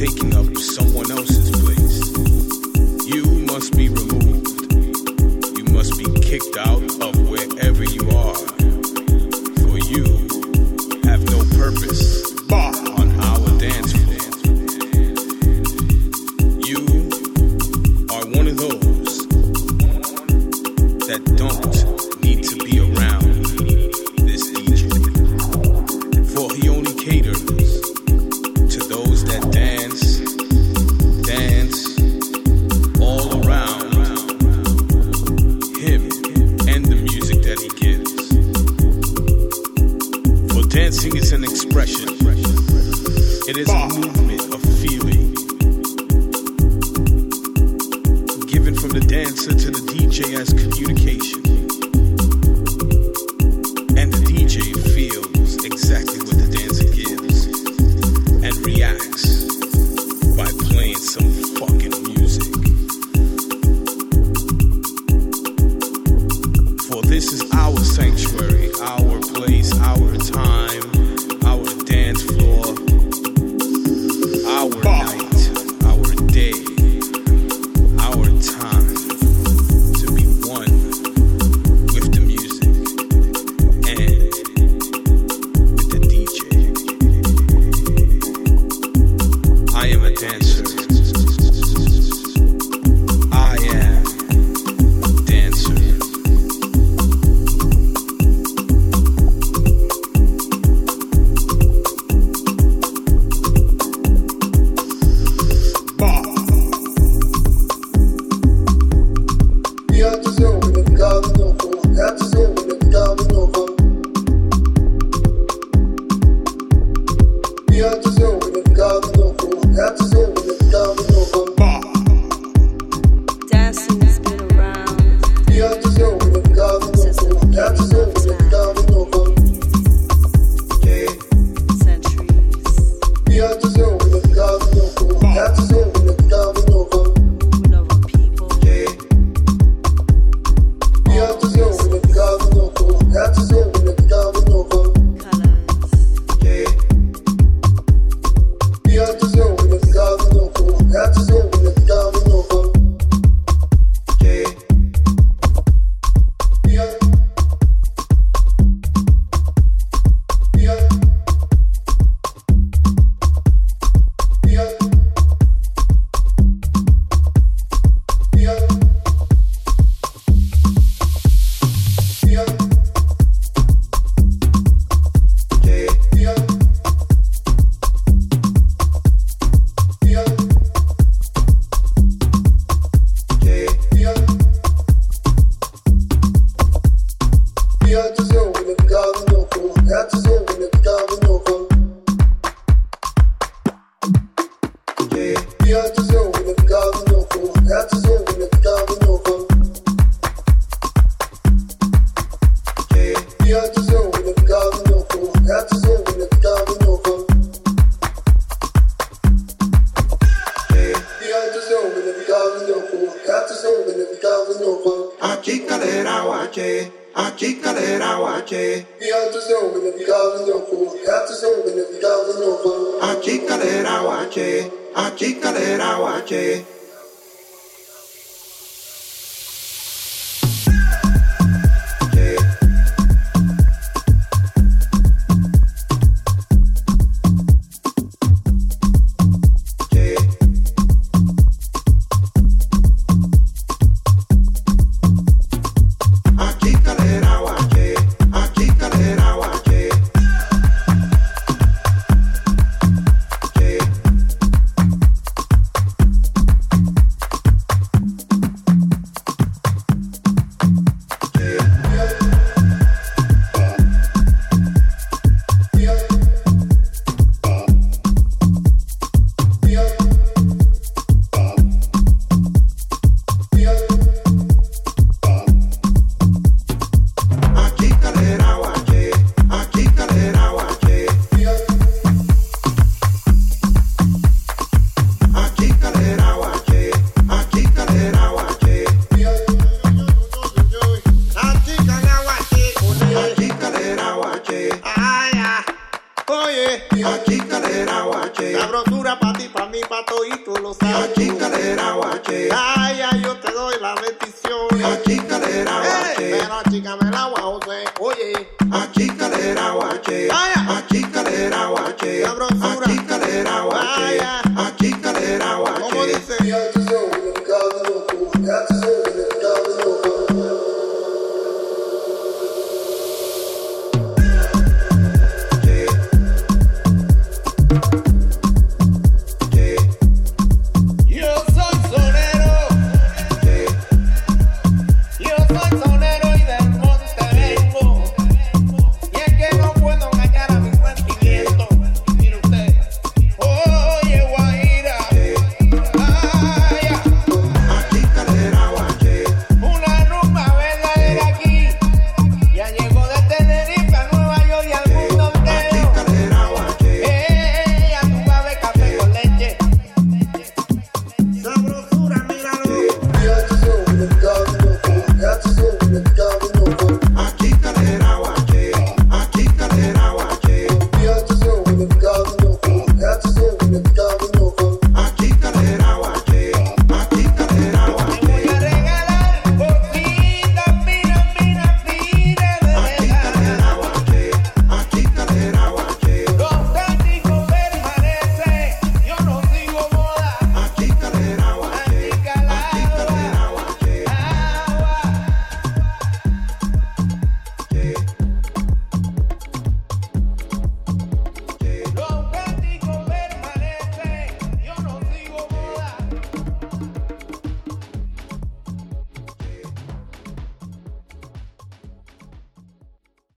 taking up. Someone